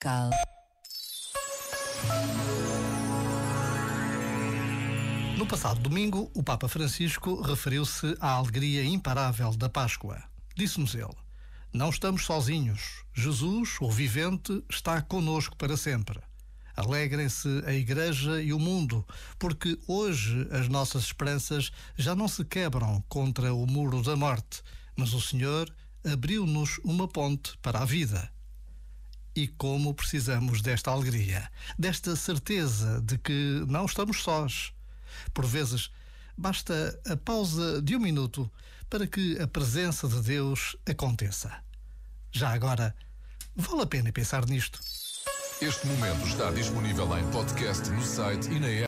Cal. No passado domingo, o Papa Francisco referiu-se à alegria imparável da Páscoa. Disse-nos ele: Não estamos sozinhos. Jesus, o vivente, está conosco para sempre. Alegrem-se a Igreja e o mundo, porque hoje as nossas esperanças já não se quebram contra o muro da morte, mas o Senhor abriu-nos uma ponte para a vida. E como precisamos desta alegria, desta certeza de que não estamos sós. Por vezes, basta a pausa de um minuto para que a presença de Deus aconteça. Já agora, vale a pena pensar nisto. Este momento está disponível em podcast no site e na app.